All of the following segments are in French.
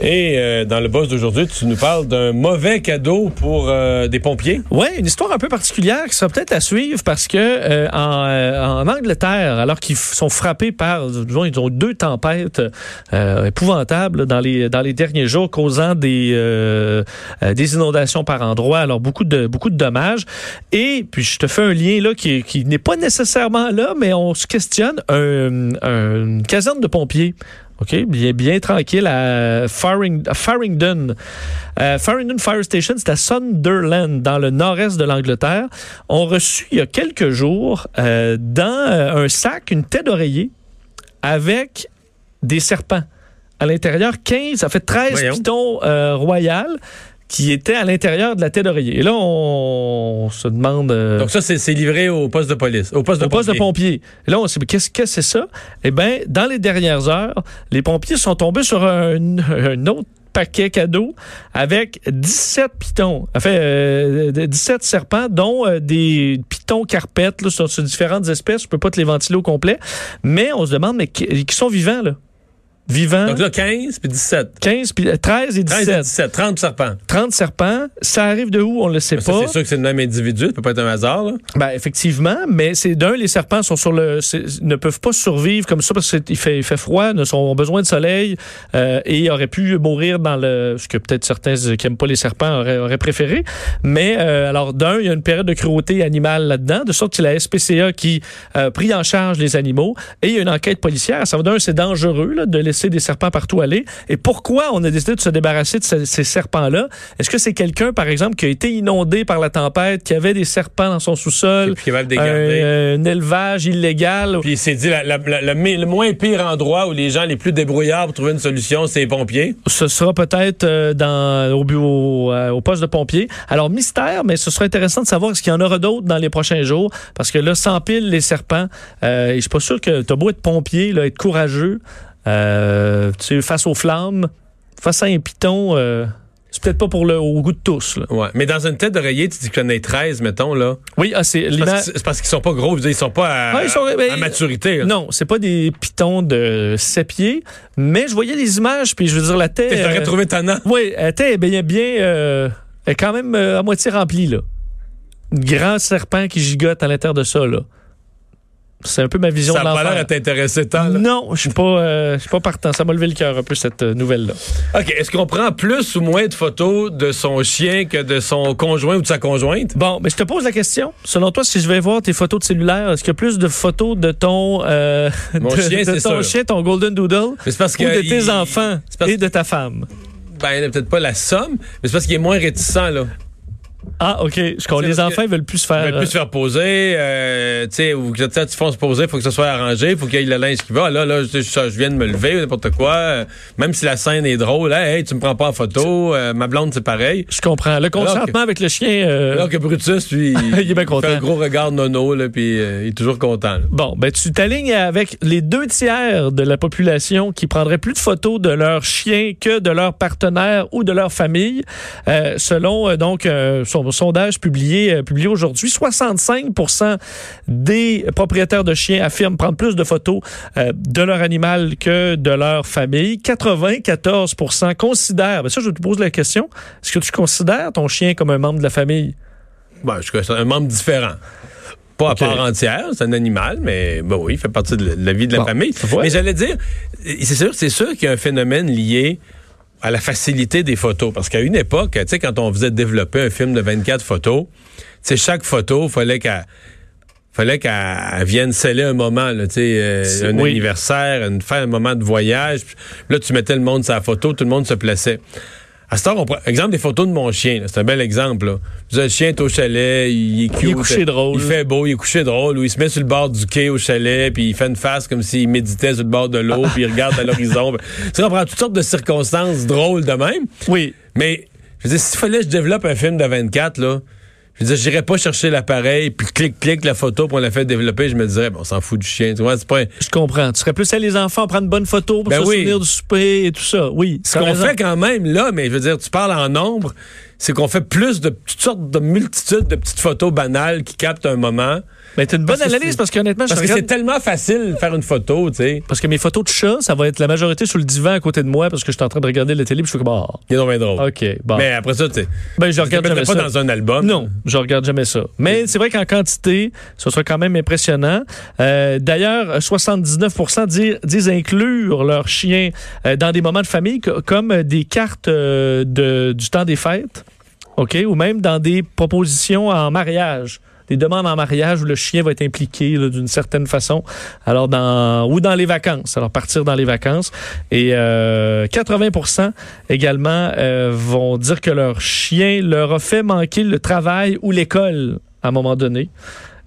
Et euh, dans le boss d'aujourd'hui, tu nous parles d'un mauvais cadeau pour euh, des pompiers. Oui, une histoire un peu particulière qui sera peut-être à suivre parce que euh, en, euh, en Angleterre, alors qu'ils sont frappés par, disons, ils ont deux tempêtes euh, épouvantables dans les dans les derniers jours, causant des euh, des inondations par endroits, alors beaucoup de beaucoup de dommages. Et puis je te fais un lien là qui, qui n'est pas nécessairement là, mais on se questionne un- une caserne de pompiers. OK, bien, bien tranquille à Faring, Farringdon. Euh, Farringdon Fire Station, c'est à Sunderland, dans le nord-est de l'Angleterre. On reçu il y a quelques jours euh, dans euh, un sac une tête d'oreiller avec des serpents. À l'intérieur, 15, ça fait 13 Voyons. pitons euh, royales qui étaient à l'intérieur de la tête d'oreiller. Et là, on, se demande... euh, Donc ça, c'est livré au poste de police, au poste de au poste de pompiers. pompier. Et là, on s'est dit, qu'est-ce que c'est ça? Eh bien, dans les dernières heures, les pompiers sont tombés sur un, un autre paquet cadeau avec 17 pitons, en fait, euh, 17 serpents, dont euh, des pitons carpettes, là, sur, sur différentes espèces. Je peux pas te les ventiler au complet. Mais on se demande, mais qui, qui sont vivants, là? Vivants. Donc là, 15 puis 17. 15, puis, euh, 13 et 13 et 17. 17, 30 serpents. 30 serpents. Ça arrive de où? On le sait pas. c'est sûr que c'est le même individu, ça peut pas être un hasard. Là. Ben, effectivement, mais c'est d'un, les serpents sont sur le, ne peuvent pas survivre comme ça parce qu'il fait, il fait froid, ne sont, ont besoin de soleil euh, et auraient pu mourir dans le, ce que peut-être certains qui aiment pas les serpents auraient, auraient préféré. Mais euh, alors d'un, il y a une période de cruauté animale là-dedans, de sorte que la SPCA qui euh, pris en charge les animaux et il y a une enquête policière. Ça va d'un, c'est dangereux là, de laisser des serpents partout aller. Et pourquoi on a décidé de se débarrasser de ces, ces serpents-là? Est-ce que c'est quelqu'un, par exemple, qui a été inondé par la tempête, qui avait des serpents dans son sous-sol? Euh, un élevage illégal. Puis il s'est dit, la- la- la- le, moins pire endroit où les gens les plus débrouillards pour trouver une solution, c'est les pompiers. Ce sera peut-être euh, dans au, bureau, euh, au poste de pompier. Alors, mystère, mais ce sera intéressant de savoir est-ce qu'il y en aura d'autres dans les prochains jours. Parce que là, pile les serpents, euh, et je suis pas sûr que t'as beau être pompier, là, être courageux, euh, tu sais, face aux flammes, face à un piton, euh, c'est peut-être pas pour le au goût de tous. Là. Ouais. Mais dans une tête d'oreiller, tu dis qu'il y en a 13, mettons, là. Oui, ah, c'est C'est parce que- qu'ils sont pas gros, ils sont pas à, Ouais, ils sont- à maturité. là. Non, c'est pas des pitons de 7 pieds, mais je voyais les images, puis je veux dire, la tête. Tu euh, trouvé tannant. Oui, elle était bien, bien euh, elle est quand même à moitié remplie, là. Un grand serpent qui gigote à l'intérieur de ça, là. C'est un peu ma vision Ça de a pas l'air l'enfer. à t'intéresser tant. là. Non, je suis pas, euh, je suis pas partant. Ça m'a levé le cœur un peu cette euh, nouvelle-là. OK. Est-ce qu'on prend plus ou moins de photos de son chien que de son conjoint ou de sa conjointe? Bon, mais je te pose la question. Selon toi, si je vais voir tes photos de cellulaire, est-ce qu'il y a plus de photos de ton, euh, Mon de, chien, de ton sûr. chien, ton golden doodle, Mais ou de tes enfants parce- et de ta femme? Ben, peut-être pas la somme, mais c'est parce qu'il est moins réticent, là. Ah, ok. Je Les enfants ils veulent plus se faire. veut plus se faire poser, euh, tu sais, ou que tu fonces poser, faut que ça soit arrangé, faut qu'il y ait le linge qui va. Là, là, je, je- viens de me lever, n'importe quoi. euh, même si la scène est drôle, hey, hey, tu me prends pas en photo, euh, ma blonde, c'est pareil. Je comprends. Le consentement avec le chien. euh, Alors que Brutus, lui, Il est bien content. fait un gros regard nono, là, puis euh, il est toujours content. là. Bon, ben tu t'alignes avec les deux tiers de la population qui prendraient plus de photos de leur chien que de leur partenaire ou de leur famille, euh, selon euh, donc euh, son sondage publié euh, publié aujourd'hui. 65 des propriétaires de chiens affirment prendre plus de photos euh, de leur animal que de leur famille. 94% considèrent. Ben ça, je te pose la question. Est-ce que tu considères ton chien comme un membre de la famille? Bon, je c'est un membre différent. Pas à part entière, c'est un animal, mais bon, oui, il fait partie de la, vie de la Bon, famille. Mais j'allais dire, c'est sûr, c'est sûr qu'il y a un phénomène lié à la facilité des photos. Parce qu'à une époque, tu sais, quand on faisait développer un film de 24 photos, tu sais, chaque photo, fallait qu'elle fallait qu'elle vienne sceller un moment, là, tu sais, euh, un oui. anniversaire, une, faire un moment de voyage. Là, tu mettais le monde sur la photo, tout le monde se plaçait. À ce temps, on prend, exemple des photos de mon chien, là, c'est un bel exemple. Là. Le chien est au chalet, il est cute, Il est couché drôle. Il fait beau, il est couché drôle, ou il se met sur le bord du quai au chalet, puis il fait une face comme s'il méditait sur le bord de l'eau, puis il regarde à l'horizon. Tu sais, on prend toutes sortes de circonstances drôles de même. Oui. Mais, je veux dire, s'il fallait que je développe un film de 24, là, je veux dire, j'irais pas chercher l'appareil, puis clic, clic, la photo, pour la fait développer, je me dirais, bon, on s'en fout du chien. Tu vois, c'est pas... un- Je comprends. Tu serais plus à les enfants prendre une bonne photo pour Ben se oui. souvenir du souper et tout ça. Oui. Ce qu'on fait quand même là, mais je veux dire, tu parles en nombre. C'est qu'on fait plus de toutes sortes de multitudes de petites photos banales qui captent un moment. Mais t'as une bonne Parce analyse parce qu'honnêtement, je Parce que regarde- c'est tellement facile de faire une photo, tu sais. Parce que mes photos de chat, ça va être la majorité sur le divan à côté de moi parce que je suis en train de regarder la télé puis je suis comme ah, Il est donc bien drôle. OK, bon. Mais après ça, tu sais. ben je regarde jamais mettrais ça. pas dans un album. Non, je regarde jamais ça. Mais c'est vrai qu'en quantité, ce sera quand même impressionnant. Euh, D'ailleurs, 79 disent, disent inclure leurs chiens euh, dans des moments de famille co- comme des cartes euh, de, du temps des fêtes, ok, ou même dans des propositions en mariage. Des demandes en mariage où le chien va être impliqué d'une certaine façon. Alors dans ou dans les vacances. Alors partir dans les vacances et euh, 80 également euh, vont dire que leur chien leur a fait manquer le travail ou l'école à un moment donné.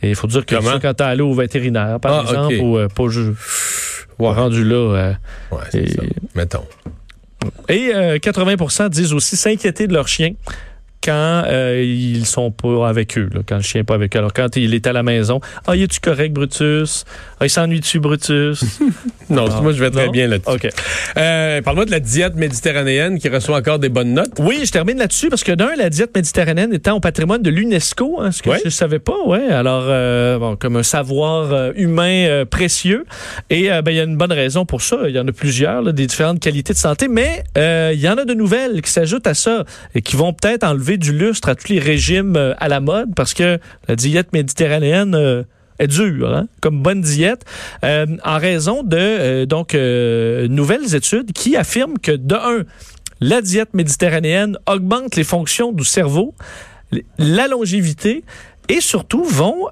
Et il faut dire que ça, quand t'es allé au vétérinaire, par Ah, exemple, ok. ou euh, pas ju- ou rendu là. euh, Ouais, c'est Et- ça. Mettons. et euh, 80 disent aussi s'inquiéter de leur chien quand euh, ils sont pas avec eux, là, quand le chien n'est pas avec eux. Alors, quand il est à la maison, « Ah, es-tu correct, Brutus? Ah, il s'ennuie-tu, Brutus? Non, Ah, moi, je vais très non? bien là-dessus. OK. Euh, Parle-moi de la diète méditerranéenne qui reçoit encore des bonnes notes. Oui, je termine là-dessus parce que d'un, la diète méditerranéenne étant au patrimoine de l'UNESCO, hein, ce que Ouais. je ne savais pas, ouais. Alors, euh, bon, comme un savoir euh, humain euh, précieux. Et ben, il y a une bonne raison pour ça. Il y en a plusieurs, là, des différentes qualités de santé, mais il y en a de nouvelles qui s'ajoutent à ça et qui vont peut-être enlever du lustre à tous les régimes euh, à la mode parce que la diète méditerranéenne euh, est dure, hein, comme bonne diète, euh, en raison de euh, donc euh, nouvelles études qui affirment que de un, la diète méditerranéenne augmente les fonctions du cerveau, la longévité et surtout vont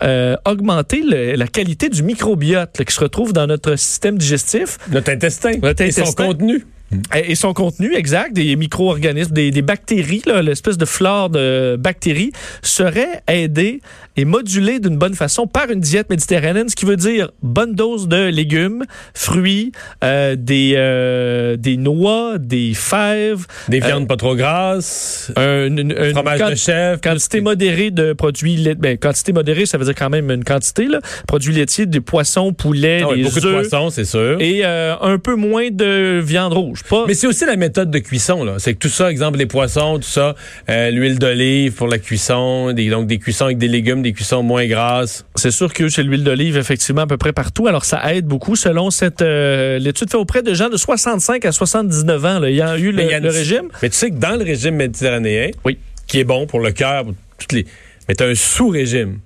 augmenter le- la qualité du microbiote là, qui se retrouve dans notre système digestif Notre intestin. Notre Et son intestin. contenu. Et et son contenu exact, des micro-organismes, des, des bactéries, l'espèce de flore de bactéries, serait aidé et modulé d'une bonne façon par une diète méditerranéenne, ce qui veut dire bonne dose de légumes, fruits, euh, des, euh, des noix, des fèves, Des viandes pas trop grasses. un, une, une- fromage de chèvre. quantité modérée de produits laitiers. Ben, quantité modérée, ça veut dire quand même une quantité, là. Produits laitiers, des poissons, poulets, des beaucoup de poissons, c'est sûr. Et euh, un peu moins de viande rouge. Pas, Mais c'est aussi la méthode de cuisson, là. C'est que tout ça, exemple, les poissons, tout ça, euh, l'huile d'olive pour la cuisson, des, donc des cuissons avec des légumes, des cuissons moins grasses. C'est sûr que c'est l'huile d'olive, effectivement, à peu près partout. Alors, ça aide beaucoup selon cette euh, l'étude faite auprès de gens de 65 à 79 ans, là, ayant eu le, Mais il y a une- le régime. Mais tu sais que dans le régime méditerranéen, Oui. qui est bon pour le cœur, toutes les. Mais tu as un sous-régime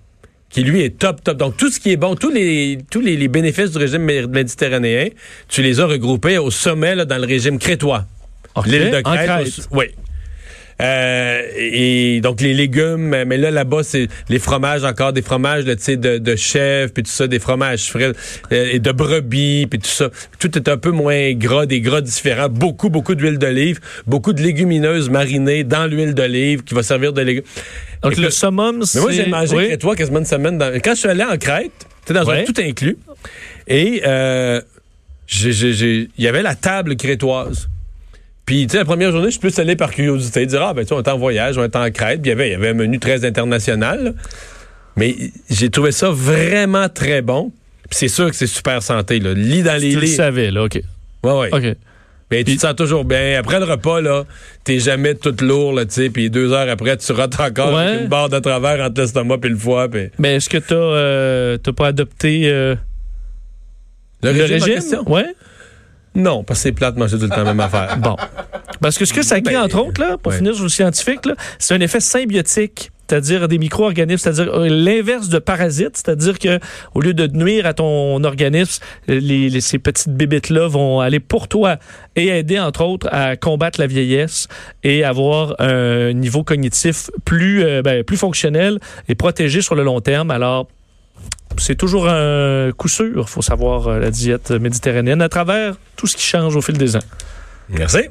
qui lui est top, top. Donc tout ce qui est bon, tous les, tous les, les bénéfices du régime mé- méditerranéen, tu les as regroupés au sommet là, dans le régime crétois. OK, L'île de Crète. Oui. Euh, et donc les légumes, mais là là-bas c'est les fromages encore des fromages sais de, de chèvre puis tout ça, des fromages frais euh, et de brebis puis tout ça. Tout est un peu moins gras, des gras différents, beaucoup beaucoup d'huile d'olive, beaucoup de légumineuses marinées dans l'huile d'olive qui va servir de légumes. Donc, le summum, c'est... mais moi, j'ai mangé oui. crétois quasiment une semaine. Dans... Quand je suis allé en Crète, c'était dans Ouais. un tout inclus. Et euh, il y avait la table crétoise. Puis, tu sais, la première journée, je suis plus allé par curiosité, dire, ah, ben, tu on est en voyage, on est en Crète. Puis, il y avait, il y avait un menu très international. là. Mais j'ai trouvé ça vraiment très bon. Puis, c'est sûr que c'est super santé, là. Lis dans les Tu le lits. savais, là, OK. Ouais, ouais. OK. Mais tu te sens toujours bien. Après le repas, là, t'es jamais tout lourd, là, tu sais. Puis, deux heures après, tu rates encore Ouais. avec une barre de travers entre l'estomac puis le foie. Puis... Mais est-ce que tu n'as pas adopté euh, Le, le régime, régime? Ouais. Non, parce que c'est plate de manger tout le temps la même affaire. Bon. Parce que ce que ça crée, Ben, entre autres, là, pour ouais. finir sur le scientifique, là, c'est un effet symbiotique. C'est-à-dire des micro-organismes, c'est-à-dire euh, l'inverse de parasites, c'est-à-dire que au lieu de nuire à ton organisme, les, les- ces petites bébites-là vont aller pour toi et aider, entre autres, à combattre la vieillesse et avoir un niveau cognitif plus, euh, ben, plus fonctionnel et protégé sur le long terme. Alors, c'est toujours un coup sûr, faut savoir, euh, la diète méditerranéenne à travers tout ce qui change au fil des ans. Merci.